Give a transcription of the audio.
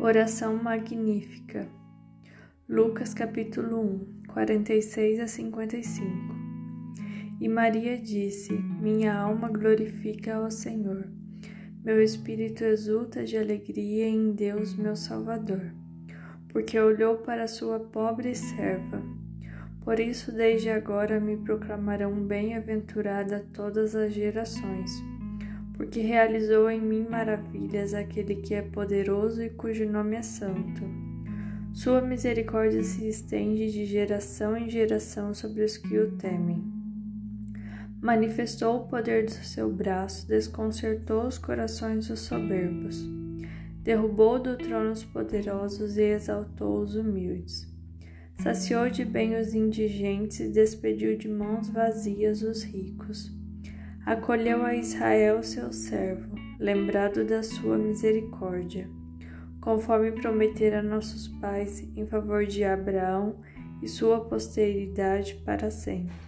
Oração magnífica. Lucas capítulo 1, 46 a 55. E Maria disse: Minha alma glorifica ao Senhor. Meu espírito exulta de alegria em Deus, meu Salvador, porque olhou para sua pobre serva. Por isso, desde agora me proclamarão bem-aventurada todas as gerações porque realizou em mim maravilhas aquele que é poderoso e cujo nome é santo. Sua misericórdia se estende de geração em geração sobre os que o temem. Manifestou o poder do seu braço, desconcertou os corações dos soberbos, derrubou do trono os poderosos e exaltou os humildes. Saciou de bem os indigentes e despediu de mãos vazias os ricos acolheu a Israel seu servo, lembrado da sua misericórdia, conforme prometera a nossos pais em favor de Abraão e sua posteridade para sempre.